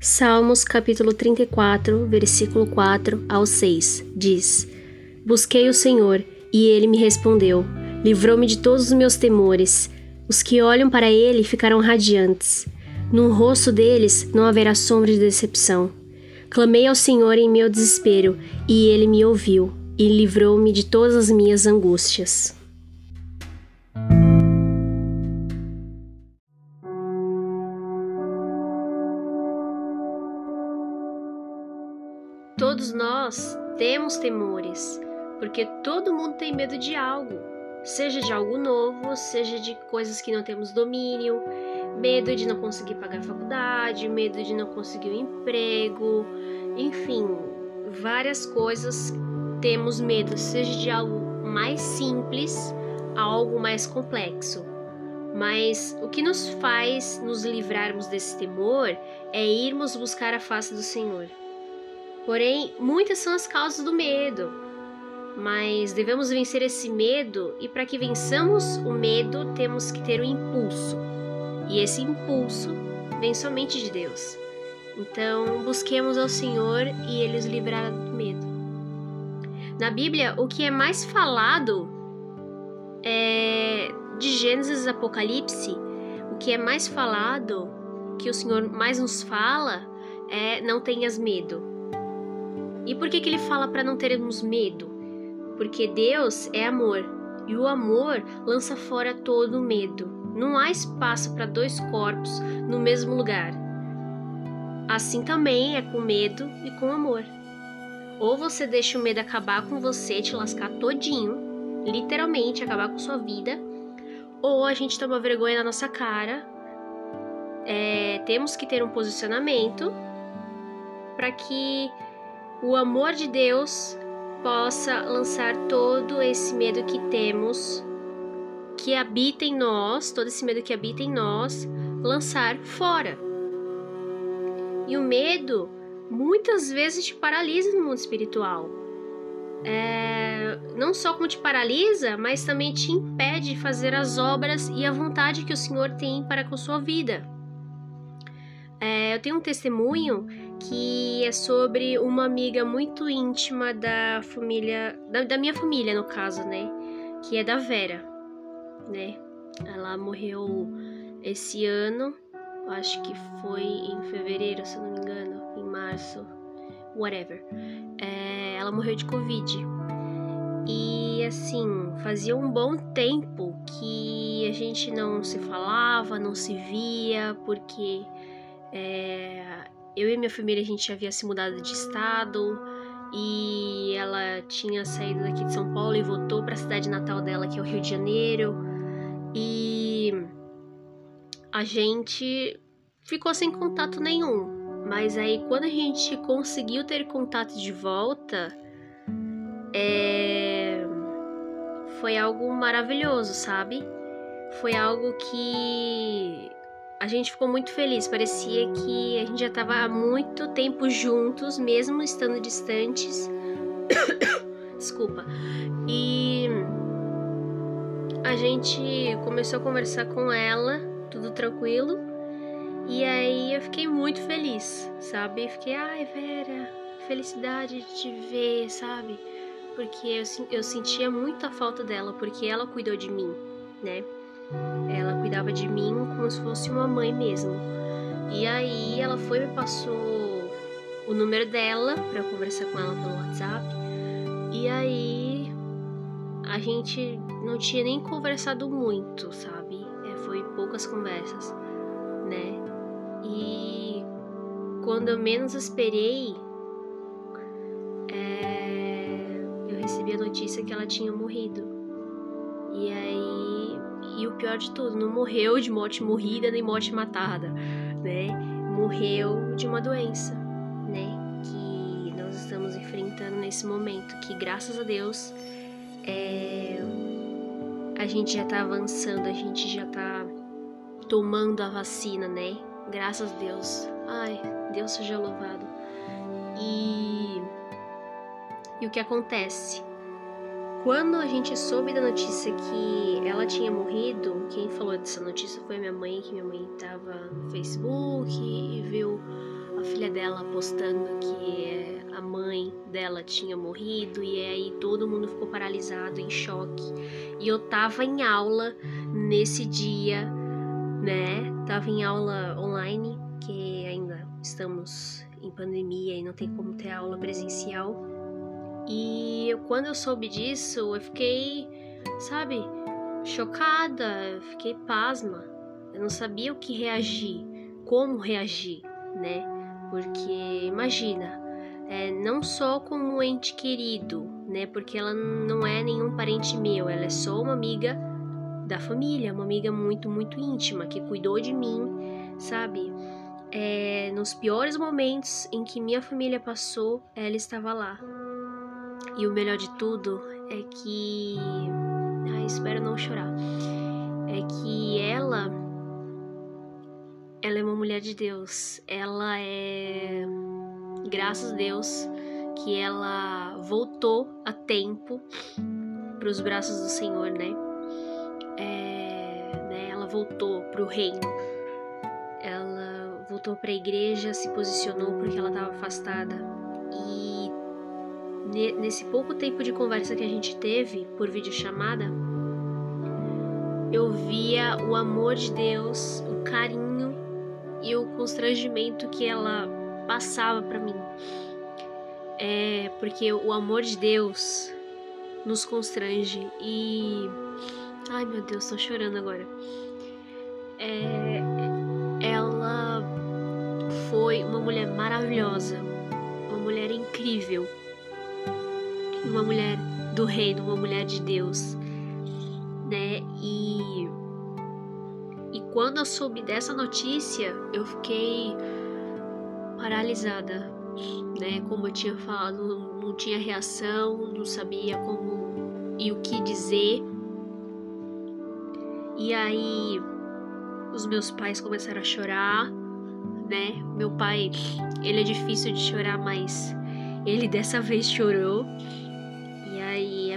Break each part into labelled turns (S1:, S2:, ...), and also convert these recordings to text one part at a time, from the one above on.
S1: Salmos capítulo 34, versículo 4 ao 6 diz: Busquei o Senhor e ele me respondeu, livrou-me de todos os meus temores. Os que olham para ele ficarão radiantes. No rosto deles não haverá sombra de decepção. Clamei ao Senhor em meu desespero e ele me ouviu e livrou-me de todas as minhas angústias. Todos nós temos temores, porque todo mundo tem medo de algo, seja de algo novo, seja de coisas que não temos domínio, medo de não conseguir pagar a faculdade, medo de não conseguir um emprego, enfim, várias coisas temos medo, seja de algo mais simples a algo mais complexo. Mas o que nos faz nos livrarmos desse temor é irmos buscar a face do Senhor. Porém, muitas são as causas do medo. Mas devemos vencer esse medo, e para que vençamos o medo, temos que ter o um impulso. E esse impulso vem somente de Deus. Então, busquemos ao Senhor e Ele nos livrará do medo. Na Bíblia, o que é mais falado é de Gênesis Apocalipse, o que é mais falado, que o Senhor mais nos fala, é não tenhas medo. E por que, que ele fala para não termos medo? Porque Deus é amor e o amor lança fora todo o medo. Não há espaço para dois corpos no mesmo lugar. Assim também é com medo e com amor. Ou você deixa o medo acabar com você, te lascar todinho, literalmente acabar com sua vida, ou a gente toma vergonha na nossa cara. É, temos que ter um posicionamento para que o amor de Deus possa lançar todo esse medo que temos, que habita em nós, todo esse medo que habita em nós, lançar fora. E o medo muitas vezes te paralisa no mundo espiritual. É, não só como te paralisa, mas também te impede de fazer as obras e a vontade que o Senhor tem para com sua vida. É, eu tenho um testemunho que é sobre uma amiga muito íntima da família, da, da, minha família no caso, né? Que é da Vera, né? Ela morreu esse ano, acho que foi em fevereiro, se não me engano, em março, whatever. É, ela morreu de Covid. E assim, fazia um bom tempo que a gente não se falava, não se via, porque é, eu e minha família a gente havia se mudado de estado e ela tinha saído daqui de São Paulo e voltou para a cidade natal dela, que é o Rio de Janeiro. E a gente ficou sem contato nenhum. Mas aí quando a gente conseguiu ter contato de volta, é... foi algo maravilhoso, sabe? Foi algo que a gente ficou muito feliz. Parecia que a gente já estava há muito tempo juntos, mesmo estando distantes. Desculpa. E a gente começou a conversar com ela, tudo tranquilo. E aí eu fiquei muito feliz, sabe? Fiquei, ai, Vera, felicidade de te ver, sabe? Porque eu, eu sentia muita falta dela, porque ela cuidou de mim, né? Ela cuidava de mim como se fosse uma mãe mesmo. E aí ela foi me passou o número dela para conversar com ela pelo WhatsApp. E aí a gente não tinha nem conversado muito, sabe? É, foi poucas conversas, né? E quando eu menos esperei, é, eu recebi a notícia que ela tinha morrido. E aí e o pior de tudo, não morreu de morte morrida nem morte matada, né? Morreu de uma doença, né? Que nós estamos enfrentando nesse momento. Que graças a Deus é... a gente já tá avançando, a gente já tá tomando a vacina, né? Graças a Deus. Ai, Deus seja louvado. E, e o que acontece? Quando a gente soube da notícia que ela tinha morrido, quem falou dessa notícia foi minha mãe, que minha mãe estava no Facebook e viu a filha dela postando que a mãe dela tinha morrido e aí todo mundo ficou paralisado, em choque. E eu tava em aula nesse dia, né? Tava em aula online, que ainda estamos em pandemia e não tem como ter aula presencial. E quando eu soube disso, eu fiquei, sabe, chocada, fiquei pasma. Eu não sabia o que reagir, como reagir, né? Porque imagina, é, não só como um ente querido, né? Porque ela não é nenhum parente meu, ela é só uma amiga da família, uma amiga muito, muito íntima que cuidou de mim, sabe? É, nos piores momentos em que minha família passou, ela estava lá. E o melhor de tudo é que. Ai, espero não chorar. É que ela. Ela é uma mulher de Deus. Ela é. Graças a Deus que ela voltou a tempo para os braços do Senhor, né? É, né? Ela voltou para o reino voltou para a igreja, se posicionou porque ela estava afastada. E nesse pouco tempo de conversa que a gente teve por videochamada, eu via o amor de Deus, o carinho e o constrangimento que ela passava para mim. É porque o amor de Deus nos constrange e ai meu Deus, tô chorando agora. É, ela foi uma mulher maravilhosa, uma mulher incrível, uma mulher do reino, uma mulher de Deus, né? E e quando eu soube dessa notícia, eu fiquei paralisada, né? Como eu tinha falado, não, não tinha reação, não sabia como e o que dizer. E aí os meus pais começaram a chorar né? Meu pai, ele é difícil de chorar, mas ele dessa vez chorou.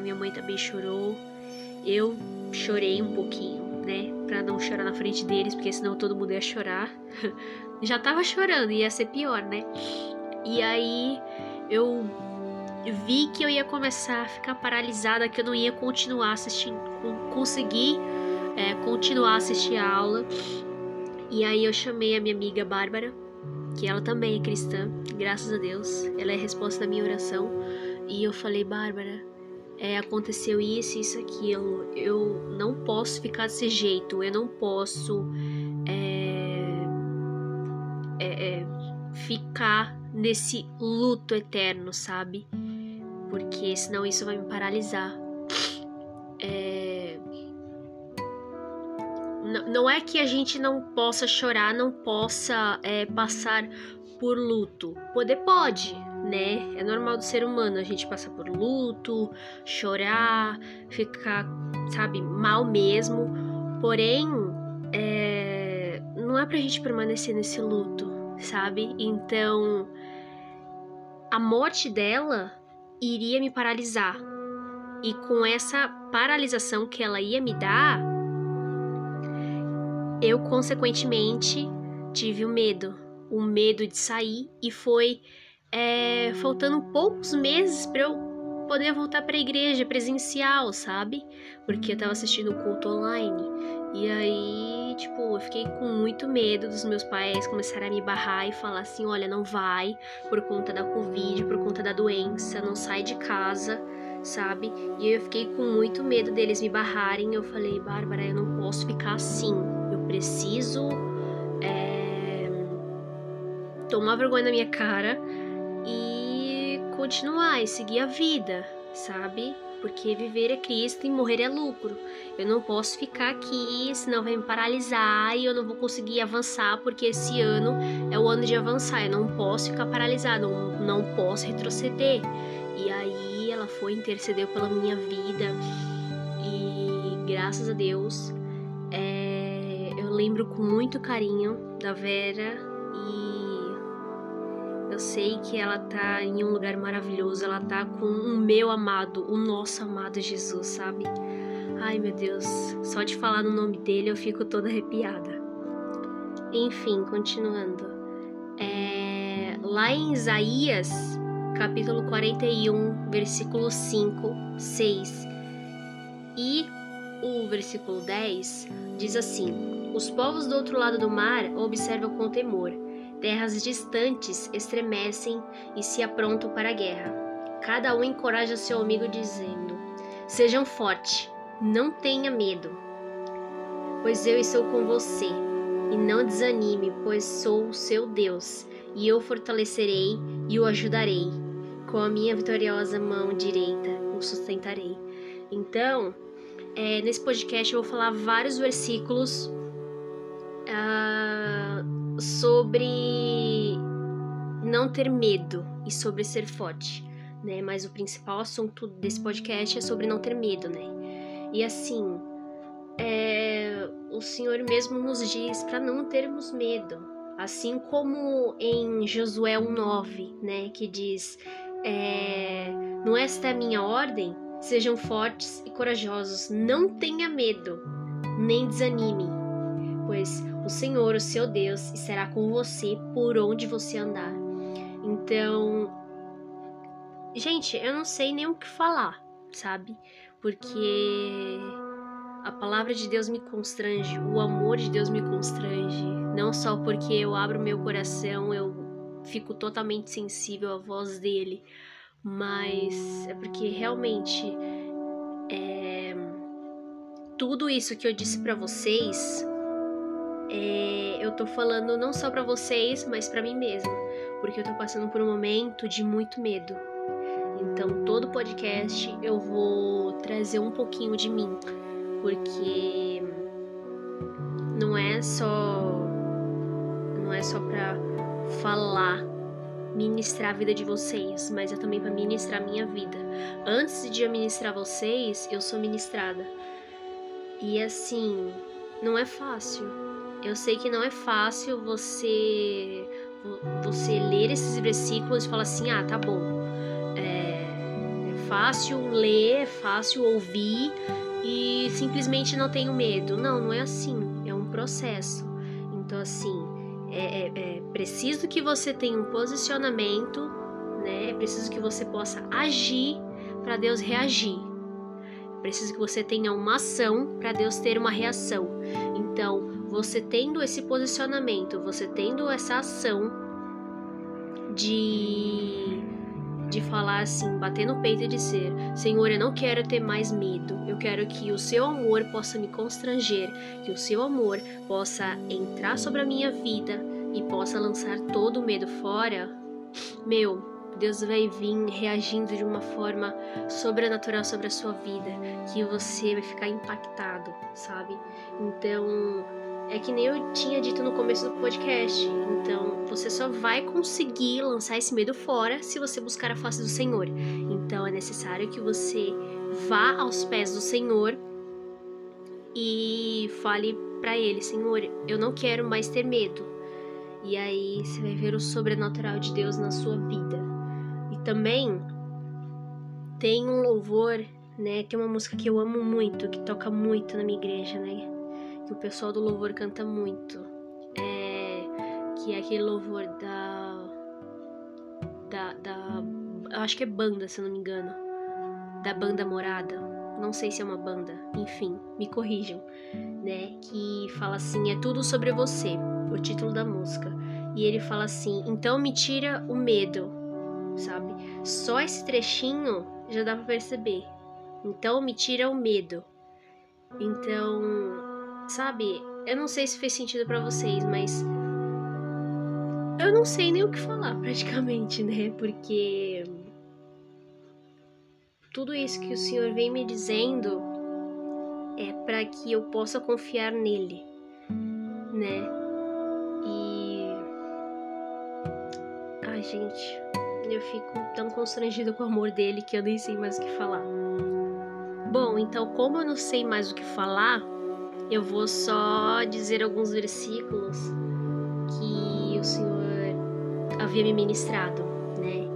S1: Minha mãe também chorou. Eu chorei um pouquinho, né? Pra não chorar na frente deles, porque senão todo mundo ia chorar. Já tava chorando, ia ser pior, né? E aí eu vi que eu ia começar a ficar paralisada, que eu não ia continuar assistindo, conseguir é, continuar a assistir a aula. E aí eu chamei a minha amiga Bárbara, que ela também é cristã, graças a Deus. Ela é a resposta da minha oração. E eu falei, Bárbara, é, aconteceu isso, isso, aquilo. Eu não posso ficar desse jeito. Eu não posso é, é, é ficar nesse luto eterno, sabe? Porque senão isso vai me paralisar. não é que a gente não possa chorar, não possa é, passar por luto. Poder pode, né? É normal do ser humano a gente passar por luto, chorar, ficar, sabe, mal mesmo. Porém, é, não é pra gente permanecer nesse luto, sabe? Então, a morte dela iria me paralisar. E com essa paralisação que ela ia me dar, eu consequentemente tive o medo, o medo de sair e foi é, faltando poucos meses para eu poder voltar para a igreja presencial, sabe? Porque eu tava assistindo o culto online e aí, tipo, eu fiquei com muito medo dos meus pais começarem a me barrar e falar assim: olha, não vai por conta da Covid, por conta da doença, não sai de casa sabe? E eu fiquei com muito medo deles me barrarem. Eu falei, Bárbara, eu não posso ficar assim preciso é, tomar vergonha na minha cara e continuar e seguir a vida, sabe? Porque viver é Cristo e morrer é lucro. Eu não posso ficar aqui, senão vai me paralisar e eu não vou conseguir avançar, porque esse ano é o ano de avançar. Eu não posso ficar paralisada, não, não posso retroceder. E aí ela foi intercedeu pela minha vida e graças a Deus lembro com muito carinho da Vera e eu sei que ela tá em um lugar maravilhoso, ela tá com o meu amado, o nosso amado Jesus, sabe? Ai meu Deus, só de falar no nome dele eu fico toda arrepiada. Enfim, continuando. É... lá em Isaías, capítulo 41, versículo 5, 6 e o versículo 10 diz assim: Os povos do outro lado do mar observam com temor, terras distantes estremecem e se aprontam para a guerra. Cada um encoraja seu amigo, dizendo: Sejam fortes, não tenha medo, pois eu estou com você. E não desanime, pois sou o seu Deus, e eu fortalecerei e o ajudarei. Com a minha vitoriosa mão direita o sustentarei. Então, é, nesse podcast eu vou falar vários versículos uh, sobre não ter medo e sobre ser forte, né? Mas o principal assunto desse podcast é sobre não ter medo, né? E assim, é, o Senhor mesmo nos diz para não termos medo, assim como em Josué 1:9, né? Que diz, é, não esta é a minha ordem? Sejam fortes e corajosos, não tenha medo, nem desanime, pois o Senhor, o seu Deus, será com você por onde você andar. Então, gente, eu não sei nem o que falar, sabe? Porque a palavra de Deus me constrange, o amor de Deus me constrange, não só porque eu abro meu coração, eu fico totalmente sensível à voz dele, mas é porque realmente é, tudo isso que eu disse para vocês é, eu tô falando não só para vocês, mas para mim mesma, porque eu tô passando por um momento de muito medo. Então, todo podcast eu vou trazer um pouquinho de mim, porque não é só não é só para falar ministrar a vida de vocês, mas é também para ministrar a minha vida. Antes de eu ministrar vocês, eu sou ministrada. E assim, não é fácil. Eu sei que não é fácil você você ler esses versículos e falar assim: "Ah, tá bom". É, é fácil ler, é fácil ouvir e simplesmente não tenho medo. Não, não é assim. É um processo. Então assim, é, é, é preciso que você tenha um posicionamento, né? É preciso que você possa agir para Deus reagir. É preciso que você tenha uma ação para Deus ter uma reação. Então, você tendo esse posicionamento, você tendo essa ação de de falar assim, bater no peito e dizer: Senhor, eu não quero ter mais medo, eu quero que o seu amor possa me constranger, que o seu amor possa entrar sobre a minha vida e possa lançar todo o medo fora. Meu, Deus vai vir reagindo de uma forma sobrenatural sobre a sua vida, que você vai ficar impactado, sabe? Então, é que nem eu tinha dito no começo do podcast. Então, você só vai conseguir lançar esse medo fora se você buscar a face do Senhor. Então, é necessário que você vá aos pés do Senhor e fale para ele: Senhor, eu não quero mais ter medo. E aí você vai ver o sobrenatural de Deus na sua vida. E também tem um louvor, né? Tem uma música que eu amo muito, que toca muito na minha igreja, né? Que o pessoal do louvor canta muito. É, que é aquele louvor da, da. da. acho que é banda, se eu não me engano. Da banda Morada. Não sei se é uma banda. Enfim, me corrijam. Né? Que fala assim: é tudo sobre você. O título da música. E ele fala assim: então me tira o medo. Sabe? Só esse trechinho já dá pra perceber. Então me tira o medo. Então, Sabe, eu não sei se fez sentido para vocês, mas eu não sei nem o que falar praticamente, né? Porque tudo isso que o Senhor vem me dizendo é para que eu possa confiar nele, né? E ai, gente, eu fico tão constrangida com o amor dele que eu nem sei mais o que falar. Bom, então como eu não sei mais o que falar, eu vou só dizer alguns versículos que o Senhor havia me ministrado, né?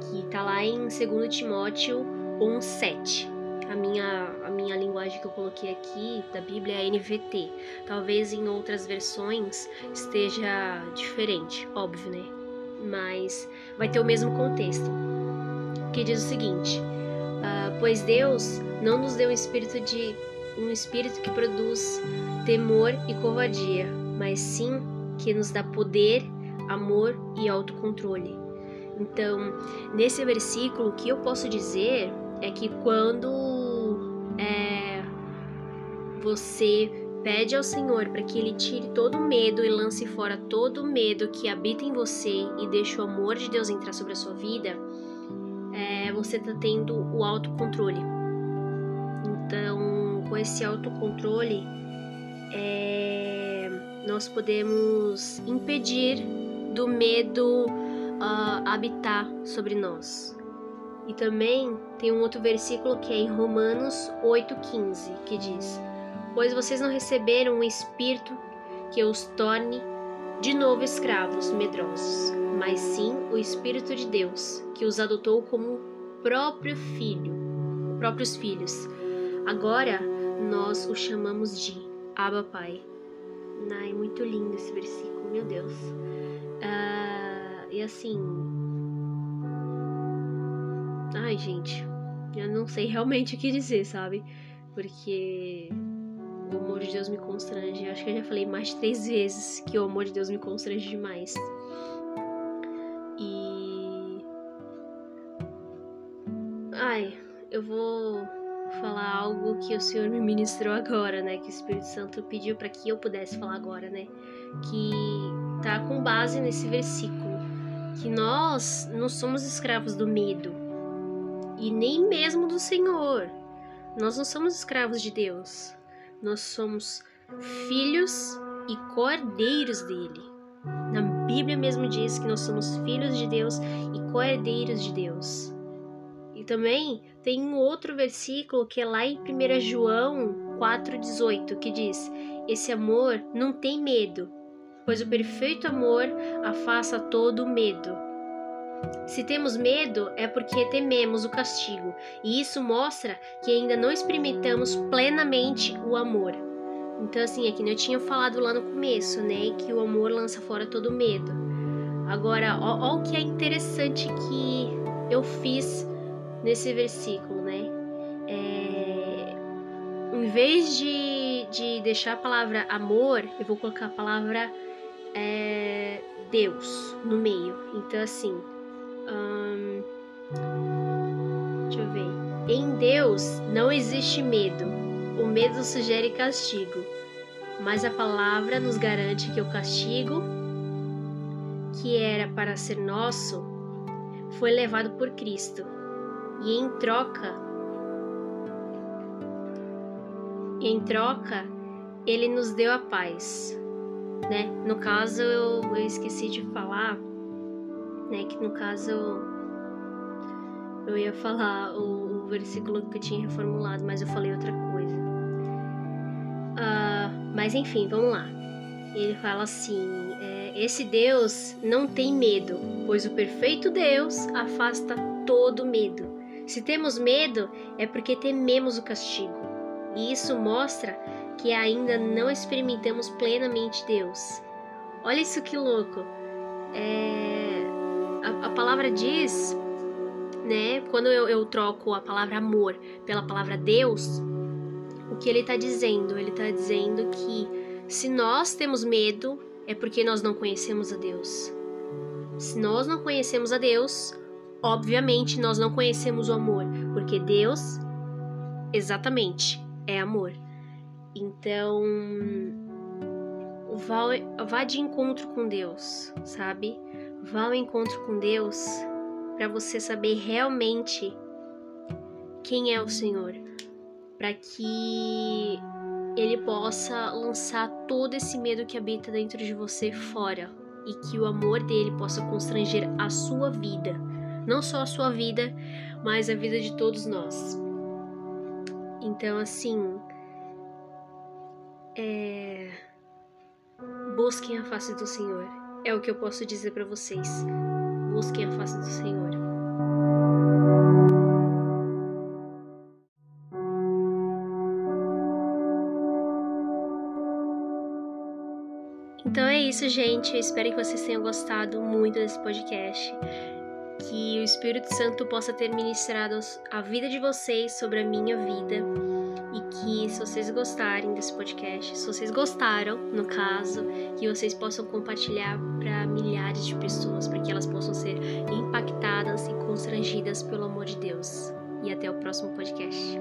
S1: Que tá lá em 2 Timóteo 1:7. A minha, a minha linguagem que eu coloquei aqui da Bíblia é NVT. Talvez em outras versões esteja diferente, óbvio, né? mas vai ter o mesmo contexto. Que diz o seguinte: uh, pois Deus não nos deu um espírito de um espírito que produz temor e covardia, mas sim que nos dá poder, amor e autocontrole. Então, nesse versículo, o que eu posso dizer é que quando é, você pede ao Senhor para que Ele tire todo o medo e lance fora todo o medo que habita em você e deixe o amor de Deus entrar sobre a sua vida, é, você está tendo o autocontrole. Então, com esse autocontrole, é, nós podemos impedir do medo uh, habitar sobre nós. E também tem um outro versículo que é em Romanos 8,15, que diz: Pois vocês não receberam um espírito que os torne de novo escravos medrosos, mas sim o Espírito de Deus, que os adotou como próprio filho, próprios filhos. Agora nós o chamamos de Abba Pai. Ai, muito lindo esse versículo, meu Deus. Uh, e assim, Ai, gente, eu não sei realmente o que dizer, sabe? Porque o amor de Deus me constrange. Eu acho que eu já falei mais de três vezes que o amor de Deus me constrange demais. E. Ai, eu vou falar algo que o Senhor me ministrou agora, né? Que o Espírito Santo pediu para que eu pudesse falar agora, né? Que tá com base nesse versículo. Que nós não somos escravos do medo e nem mesmo do Senhor. Nós não somos escravos de Deus. Nós somos filhos e cordeiros dele. Na Bíblia mesmo diz que nós somos filhos de Deus e cordeiros de Deus. Também tem um outro versículo que é lá em 1 João 4,18 que diz: Esse amor não tem medo, pois o perfeito amor afasta todo o medo. Se temos medo, é porque tememos o castigo, e isso mostra que ainda não experimentamos plenamente o amor. Então, assim, é que eu tinha falado lá no começo, né? Que o amor lança fora todo medo. Agora, ó o que é interessante que eu fiz nesse versículo, né? É, em vez de, de deixar a palavra amor, eu vou colocar a palavra é, Deus no meio. Então, assim, Hum, deixa eu ver. Em Deus não existe medo. O medo sugere castigo. Mas a palavra nos garante que o castigo, que era para ser nosso, foi levado por Cristo. E em troca, em troca, ele nos deu a paz. Né? No caso, eu, eu esqueci de falar né? Que no caso eu ia falar o, o versículo que eu tinha reformulado, mas eu falei outra coisa. Uh, mas enfim, vamos lá. Ele fala assim: é, esse Deus não tem medo, pois o perfeito Deus afasta todo medo. Se temos medo, é porque tememos o castigo. E isso mostra que ainda não experimentamos plenamente Deus. Olha isso que louco. É, a, a palavra diz, né? Quando eu, eu troco a palavra amor pela palavra Deus, o que ele está dizendo? Ele está dizendo que se nós temos medo, é porque nós não conhecemos a Deus. Se nós não conhecemos a Deus, obviamente nós não conhecemos o amor, porque Deus, exatamente, é amor. Então, vá, vá de encontro com Deus, sabe? Vá ao encontro com Deus para você saber realmente quem é o Senhor, para que ele possa lançar todo esse medo que habita dentro de você fora e que o amor dele possa constranger a sua vida, não só a sua vida, mas a vida de todos nós. Então, assim, é... busquem a face do Senhor é o que eu posso dizer para vocês. Busquem a face do Senhor. Então é isso, gente. Eu espero que vocês tenham gostado muito desse podcast. Que o Espírito Santo possa ter ministrado a vida de vocês sobre a minha vida. E que, se vocês gostarem desse podcast, se vocês gostaram, no caso, que vocês possam compartilhar para milhares de pessoas, para que elas possam ser impactadas e constrangidas pelo amor de Deus. E até o próximo podcast.